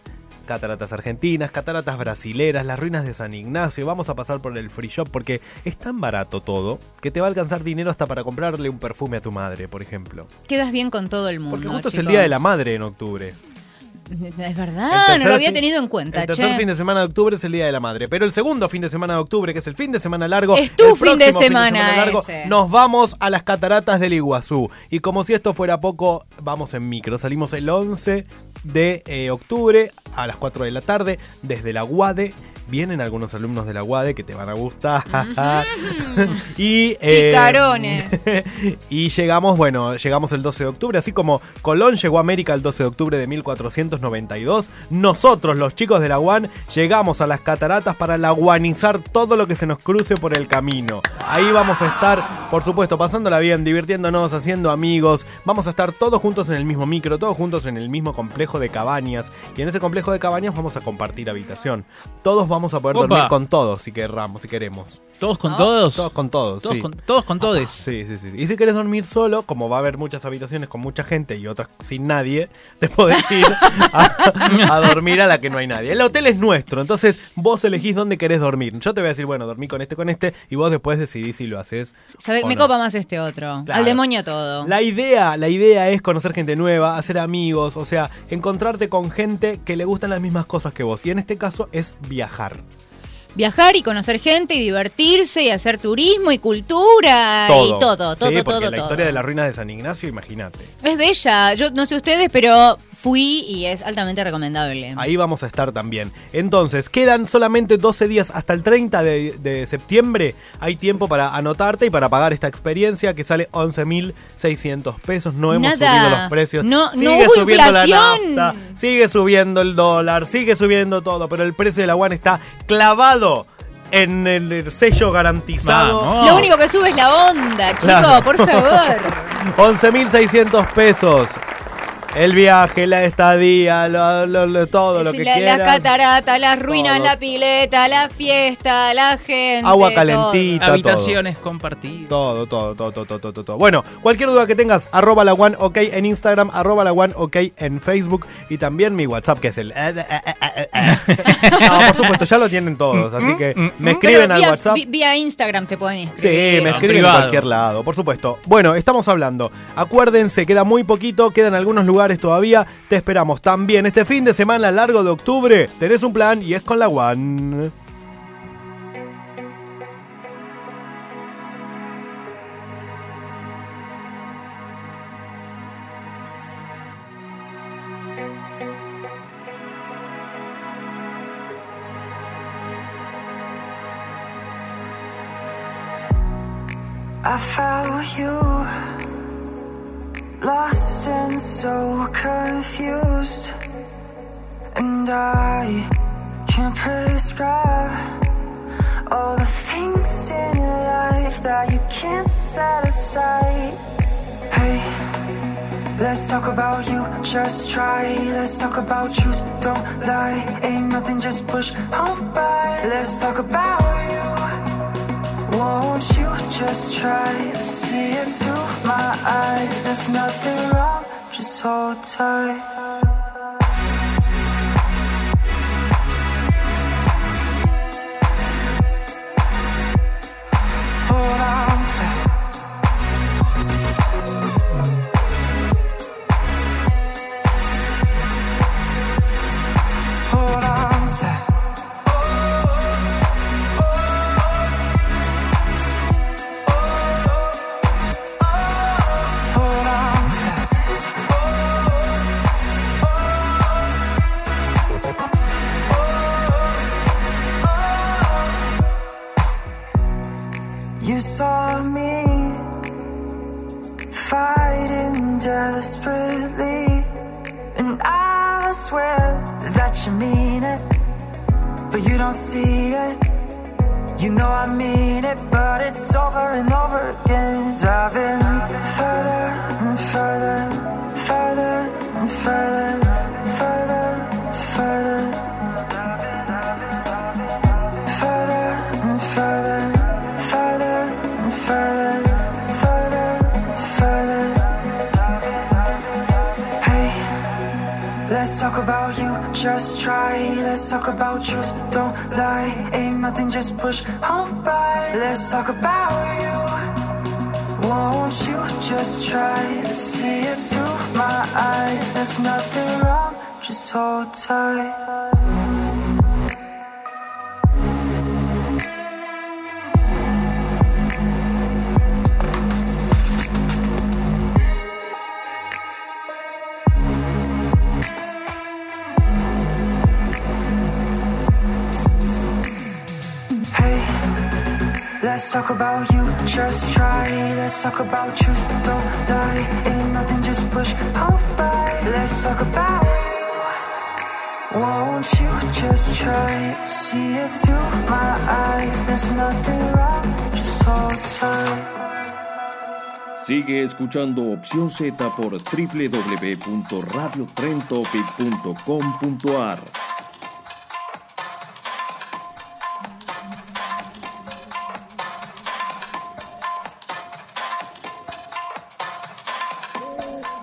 cataratas argentinas, cataratas brasileras, las ruinas de San Ignacio. Vamos a pasar por el free shop porque es tan barato todo que te va a alcanzar dinero hasta para comprarle un perfume a tu madre, por ejemplo. Quedas bien con todo el mundo. Porque justo es el día de la madre en octubre. Es verdad, no lo había tenido en cuenta, El tercer che. fin de semana de octubre es el Día de la Madre. Pero el segundo fin de semana de octubre, que es el fin de semana largo. Es tu el fin de semana largo, ese. nos vamos a las cataratas del Iguazú. Y como si esto fuera poco, vamos en micro. Salimos el 11 de eh, octubre a las 4 de la tarde desde la UADE. Vienen algunos alumnos de la UADE que te van a gustar. y, eh, Picarones. y llegamos, bueno, llegamos el 12 de octubre, así como Colón llegó a América el 12 de octubre de 1492, nosotros, los chicos de la UAN, llegamos a las cataratas para laguanizar todo lo que se nos cruce por el camino. Ahí vamos a estar, por supuesto, pasándola bien, divirtiéndonos, haciendo amigos, vamos a estar todos juntos en el mismo micro, todos juntos en el mismo complejo de cabañas, y en ese complejo de cabañas vamos a compartir habitación. Todos vamos a poder Opa. dormir con todos, si querramos, si queremos. ¿Todos con todos? Todos con todos, Todos sí. con, todos con todes. Sí, sí, sí. Y si querés dormir solo, como va a haber muchas habitaciones con mucha gente y otras sin nadie, te podés ir a, a dormir a la que no hay nadie. El hotel es nuestro, entonces vos elegís dónde querés dormir. Yo te voy a decir, bueno, dormí con este, con este, y vos después decidís si lo haces. ¿Sabe? o Me no. copa más este otro. Claro. Al demonio todo. La idea, la idea es conocer gente nueva, hacer amigos, o sea, encontrarte con gente que le gustan las mismas cosas que vos. Y en este caso es viajar. Viajar y conocer gente y divertirse y hacer turismo y cultura y todo, todo, Sí, todo, porque todo. la historia de las ruinas de San Ignacio, imagínate. Es bella. Yo no sé ustedes, pero fui y es altamente recomendable. Ahí vamos a estar también. Entonces, quedan solamente 12 días hasta el 30 de, de septiembre. Hay tiempo para anotarte y para pagar esta experiencia que sale 11.600 pesos. No hemos Nada. subido los precios. No- no sigue hubo subiendo la inflación. nafta, sigue subiendo el dólar, sigue subiendo todo, pero el precio de la WAN está clavado en el sello garantizado. Lo único que sube es la onda, chico, Claro. por favor. 11.600 pesos. El viaje, la estadía, lo- lo- lo- todo lo Sí, que la- quieras. las cataratas, las ruinas, Todo. la pileta, la fiesta, la gente. Agua todo. calentita, Habitaciones compartidas. Todo, todo, todo, todo, todo, todo, todo. Bueno, cualquier duda que tengas, arroba la one ok en Instagram, arroba la one ok en Facebook y también mi WhatsApp que es el... eh, No, por supuesto, ya lo tienen todos, así que me escriben Pero al vía, WhatsApp. Vía Instagram te pueden Sí, escribir. me escriben en cualquier lado, por supuesto. Bueno, estamos hablando. Acuérdense, queda muy poquito, quedan algunos lugares todavía. Te esperamos también este fin de semana largo de octubre. Tenés un plan y es con la One. Lost and so confused, and I can't prescribe all the things in life that you can't set aside. Hey, let's talk about you. Just try. Let's talk about truth. Don't lie. Ain't nothing. Just push on by. Let's talk about you. Won't you just try to see it through my eyes? There's nothing wrong, just hold tight. Won't you just try to see it through my eyes? There's nothing wrong. Just hold tight. Let's talk about you. Just try. Let's talk about truth. Don't lie. Ain't nothing. Just push on by. Let's talk about you. Won't you just try? See it through my eyes. There's nothing wrong. Just hold tight. Sigue escuchando Opción Z por www.radiotrentopic.com.ar.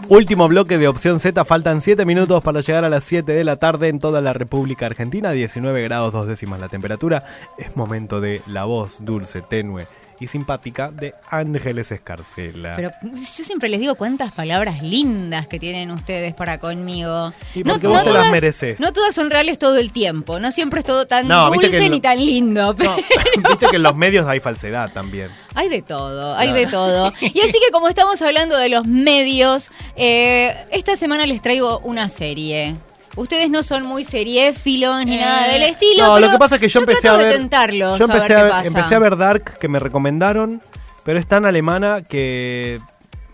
Último bloque de opción Z, faltan 7 minutos para llegar a las 7 de la tarde en toda la República Argentina, 19 grados dos décimas la temperatura. Es momento de la voz dulce, tenue y simpática de Ángeles Escarcela. Pero yo siempre les digo cuántas palabras lindas que tienen ustedes para conmigo. Y porque vos te las mereces. No todas son reales todo el tiempo. No siempre es todo tan No, dulce ni lo- tan lindo. pero Viste que en los medios hay falsedad también. Hay de todo, hay No. de todo. Y así que como estamos hablando de los medios, eh, esta semana les traigo una serie. Ustedes no son muy seriéfilos ni nada del estilo. No, pero lo que pasa es que yo empecé a ver. de tentarlos yo a ver empecé qué a, ver, pasa. empecé a ver Dark que me recomendaron, pero es tan alemana que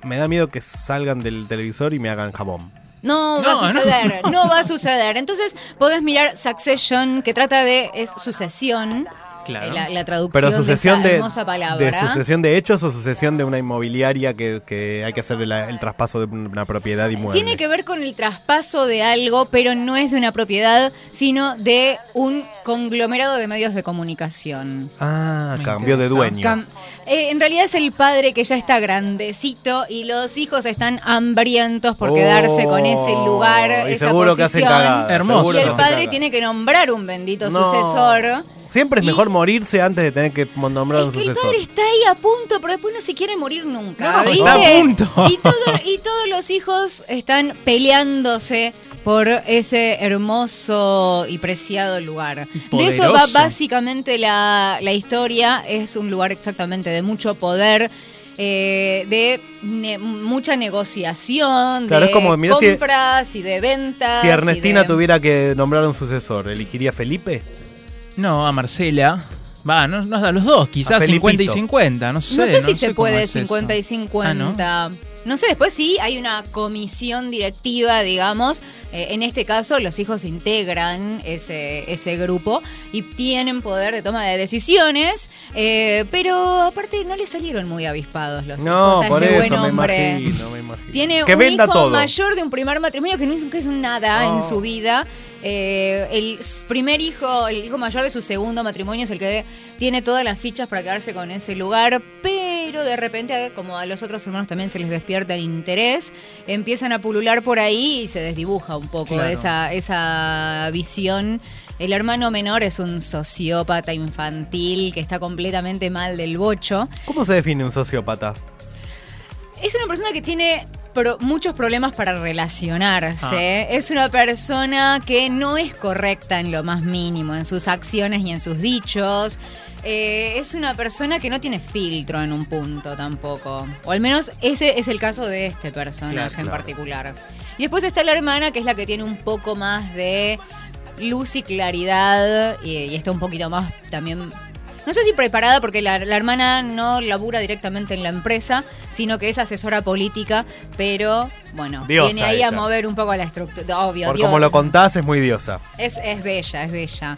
me da miedo que salgan del televisor y me hagan jabón. No, No, va a no. suceder, no. va a suceder. Entonces podés mirar Succession, que trata de es sucesión, Claro. eh, la, la traducción Pero sucesión de esa hermosa palabra. de sucesión de hechos o sucesión de una inmobiliaria que, que hay que hacer el traspaso de una propiedad inmueble. Tiene que ver con el traspaso de algo, pero no es de una propiedad, sino de un conglomerado de medios de comunicación. Ah, cambió de dueño. Cam- eh, en realidad es el padre que ya está grandecito y los hijos están hambrientos por Oh, quedarse con ese lugar, y esa seguro que hacen posición. cagada, Hermoso. seguro Y el que padre tiene que nombrar un bendito No. sucesor. Siempre es mejor morirse antes de tener que nombrar un Que el sucesor. padre está ahí a punto, pero después no se quiere morir nunca. No, ¿viste? está a punto. Y, todo- y todos los hijos están peleándose por ese hermoso y preciado lugar. De eso va básicamente la, la historia. Es un lugar exactamente de mucho poder. eh, de ne- mucha negociación, Claro, de es como, mirá si- compras y de ventas. Si Ernestina de- tuviera que nombrar un sucesor, ¿elegiría a Felipe? No, a Marcela. Va, no, no a los dos, quizás Felipito. 50 y 50, no sé. No sé si se puede es eso. 50 y 50. Ah, No sé, después sí hay una comisión directiva, digamos. Eh, en este caso, los hijos integran ese, ese grupo y tienen poder de toma de decisiones. eh, pero aparte, no le salieron muy avispados los No, hijos a por este eso buen me hombre. imagino, me imagino. Tiene Que un hijo todo. mayor de un primer matrimonio que no hizo que es un nada en su vida. Eh, el primer hijo, el hijo mayor de su segundo matrimonio es el que tiene todas las fichas para quedarse con ese lugar, pero de repente, como a los otros hermanos también se les despierta el interés, empiezan a pulular por ahí y se desdibuja un poco Claro. esa, esa visión. El hermano menor es un sociópata infantil que está completamente mal del bocho. ¿Cómo se define un sociópata? Es una persona que tiene pro- muchos problemas para relacionarse. Ah. Es una persona que no es correcta en lo más mínimo, en sus acciones y en sus dichos. Eh, es una persona que no tiene filtro en un punto tampoco. O al menos ese es el caso de este personaje Claro, en claro. particular. Y después está la hermana, que es la que tiene un poco más de luz y claridad. Y, y está un poquito más también no sé si preparada porque la, la hermana no labura directamente en la empresa, sino que es asesora política, pero bueno, Diosa viene ahí a mover un poco la estructura. Obvio, Por Dios. como lo contás, es muy diosa. Es, es bella, es bella.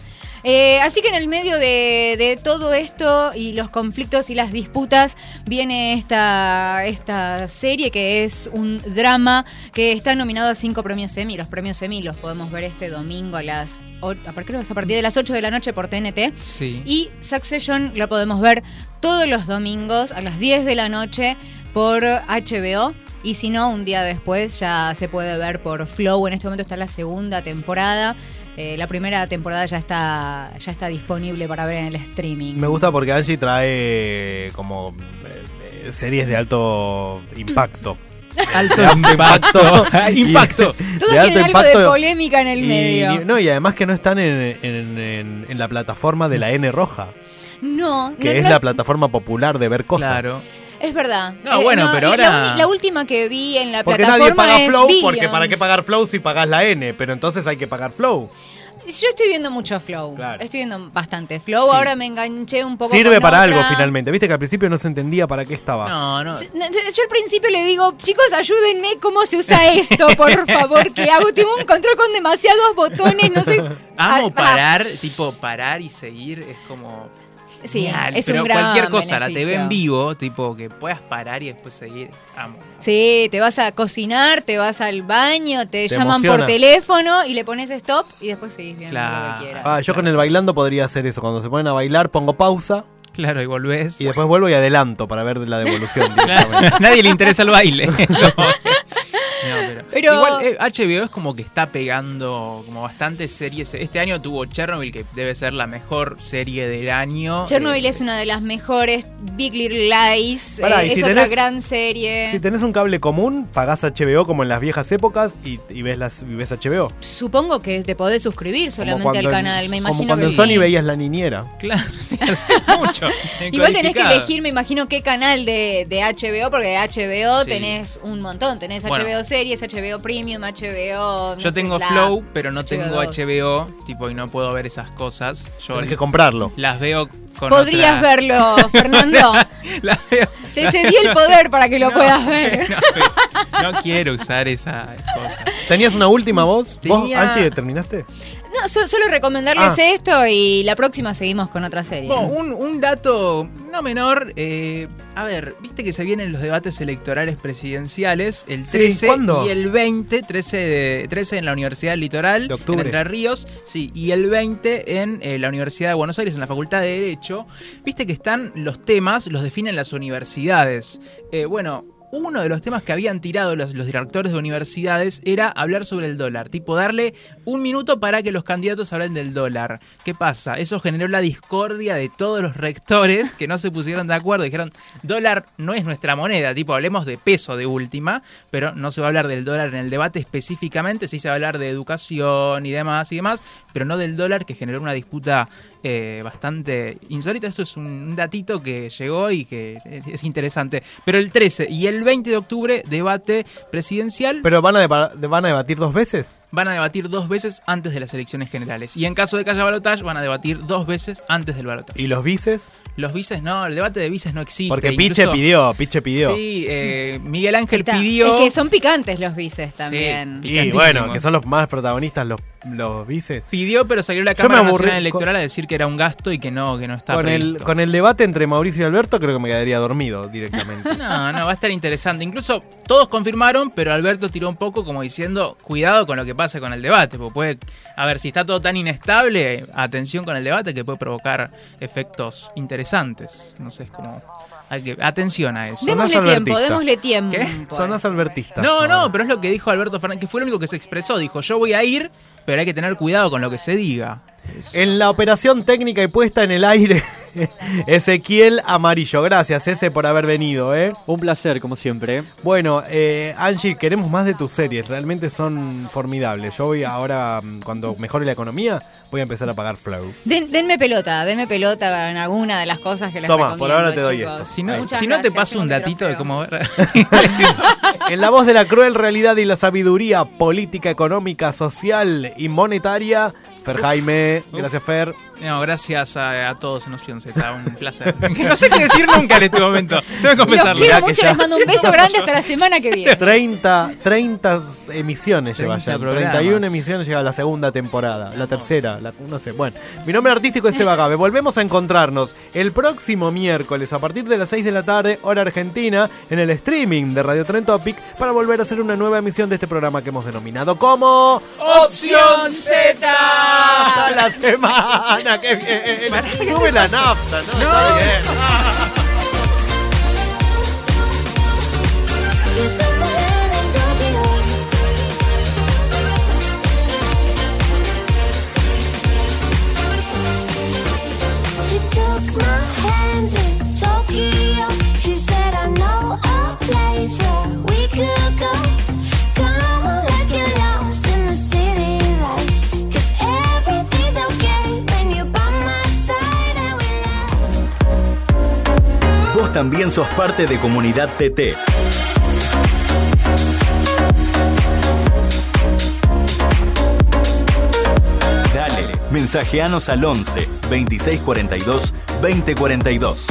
Eh, así que en el medio de, de todo esto y los conflictos y las disputas viene esta, esta serie que es un drama que está nominado a cinco premios Emmy. Los premios Emmy los podemos ver este domingo a las a partir de las 8 de la noche por TNT. Sí. Y Succession la podemos ver todos los domingos a las 10 de la noche por HBO. Y si no, un día después ya se puede ver por Flow. En este momento está la segunda temporada. Eh, la primera temporada ya está, ya está disponible para ver en el streaming. Me gusta porque Angie trae como eh, eh, series de alto impacto. Alto impacto. Impacto. Todos de alto tienen algo de impacto. polémica en el Y- medio. no, y además que no están en, en- en- en la plataforma de la N roja, No, que no, es no- la plataforma popular de ver cosas. Claro. Es verdad. No, bueno, pero la ahora- La, última que vi en la Porque plataforma nadie paga es Flow, porque para qué pagar Flow si pagás la N, pero entonces hay que pagar Flow. Yo estoy viendo mucho Flow. Claro. Estoy viendo bastante Flow. Sí. Ahora me enganché un poco Sirve con para otra. algo finalmente. Viste que al principio no se entendía para qué estaba. No, no. Yo yo al principio le digo, chicos, ayúdenme, ¿cómo se usa esto? Por favor, ¿qué hago? Tengo un control con demasiados botones, no sé. Amo Ah, parar, tipo parar y seguir, es como... Sí, genial, es un pero gran cualquier cosa, la TV en vivo, tipo que puedas parar y después seguir, amo. Sí, te vas a cocinar, te vas al baño, te, Te llaman emociona. por teléfono y le pones stop y después seguís viendo lo Claro. que quieras. Ah, yo con el bailando podría hacer eso. Cuando se ponen a bailar, pongo pausa Claro, y volvés. y después vuelvo y adelanto para ver la devolución. Nadie le interesa el baile. No, pero- Pero- Igual eh, HBO es como que está pegando como bastantes series. Este año tuvo Chernobyl, que debe ser la mejor serie del año. Chernobyl Eh, es una de las mejores Big Little Lies, Pará, eh, y es si otra tenés- gran serie. Si tenés un cable común, pagás HBO como en las viejas épocas y, y ves las y ves HBO. Supongo que te podés suscribir Como solamente cuando al canal, me Como imagino cuando que en Sony sí. veías la niñera. Claro, sí, hace mucho. Igual tenés que elegir, me imagino, qué canal de, de HBO, porque de HBO Sí. tenés un montón. Tenés Bueno. HBO Series, HBO Premium, HBO... no Yo sé, tengo la- Flow, pero no tengo HBO2. HBO, tipo, y no puedo ver esas cosas. Yo Tenés que comprarlo. Las veo con Podrías otra- verlo, Fernando. Veo- Te cedí el poder para que lo No, puedas ver. No, quiero usar esa cosa. ¿Tenías una última voz? ¿Vos, Tenía- Angie, terminaste? No, so- solo recomendarles Ah. esto y la próxima seguimos con otra serie. Bueno, un, un dato no menor. eh, a ver, viste que se vienen los debates electorales presidenciales el Sí, 13 ¿cuándo? y el 20, 13, de, 13 en la Universidad del Litoral, octubre. en Entre Ríos, sí, y el 20 en eh, la Universidad de Buenos Aires, en la Facultad de Derecho. Viste que están los temas, los definen las universidades. Eh, bueno. Uno de los temas que habían tirado los, directores de universidades era hablar sobre el dólar, tipo darle un minuto para que los candidatos hablen del dólar. ¿Qué pasa? Eso generó la discordia de todos los rectores que no se pusieron de acuerdo. Dijeron, dólar no es nuestra moneda, tipo hablemos de peso de última, pero no se va a hablar del dólar en el debate específicamente, sí se va a hablar de educación y demás y demás, pero no del dólar que generó una disputa eh, bastante insólita. Eso es un, datito que llegó y que es, es interesante. Pero el 13 y el 20 de octubre, debate presidencial. ¿Pero van a, van a debatir dos veces? Van a debatir dos veces antes de las elecciones generales. Y en caso de que haya balotaje, van a debatir dos veces antes del balotaje. ¿Y los vices? Los vices no, el debate de vices no existe. Porque Incluso- Piche pidió, Piche pidió. Sí, eh, Miguel Ángel Está. pidió. Es que son picantes los vices también. Y bueno, que son los más protagonistas los, los vices. Pidió, pero salió la Yo Cámara aburrí Nacional con- Electoral a decir que era un gasto y que no, que no está Con el, con el debate entre Mauricio y Alberto creo que me quedaría dormido directamente. No, no, va a estar interesante. Incluso todos confirmaron, pero Alberto tiró un poco como diciendo, cuidado con lo que pasa con el debate, porque puede, a ver, si está todo tan inestable, atención con el debate que puede provocar efectos interesantes. No sé, es como... hay que- atención a eso. Démosle tiempo, démosle tiempo. ¿Qué? Sonás albertista. No, no, pero es lo que dijo Alberto Fernández, que fue lo único que se expresó. Dijo, yo voy a ir, pero hay que tener cuidado con lo que se diga. En la operación técnica y puesta en el aire, Ezequiel Amarillo. Gracias, ese, por haber venido, ¿eh? Un placer, como siempre. Bueno, eh, Angie, queremos más de tus series. Realmente son formidables. Yo voy ahora, mm, cuando mejore la economía, voy a empezar a pagar flows. Den- denme pelota, denme pelota en alguna de las cosas que les Toma, por ahora te doy esto. Si no, si no te paso un datito de cómo ver. En la voz de la cruel realidad y la sabiduría política, económica, social y monetaria, Fer Jaime. Gracias, Fer. No, gracias a, a todos en Opción Z, un placer. No sé qué decir nunca en este momento, tengo que Los quiero mucho, les mando un beso grande hasta la semana que viene. 30, 30 emisiones lleva 30 ya. programas. 31 emisiones lleva la segunda temporada. La tercera, la- no sé. Bueno, mi nombre artístico es Eva Gabe. Volvemos a encontrarnos el próximo miércoles a partir de las 6 de la tarde, hora argentina, en el streaming de Radio Tren Topic para volver a hacer una nueva emisión de este programa que hemos denominado como Opción Z. Hasta la semana que viene. Sube la nafta, ¿no? Está bien. también sos parte de Comunidad TT. Dale, mensajeanos al 11 2642 2042.